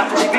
Watch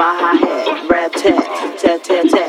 my high hat, rap tat, tat tat tat.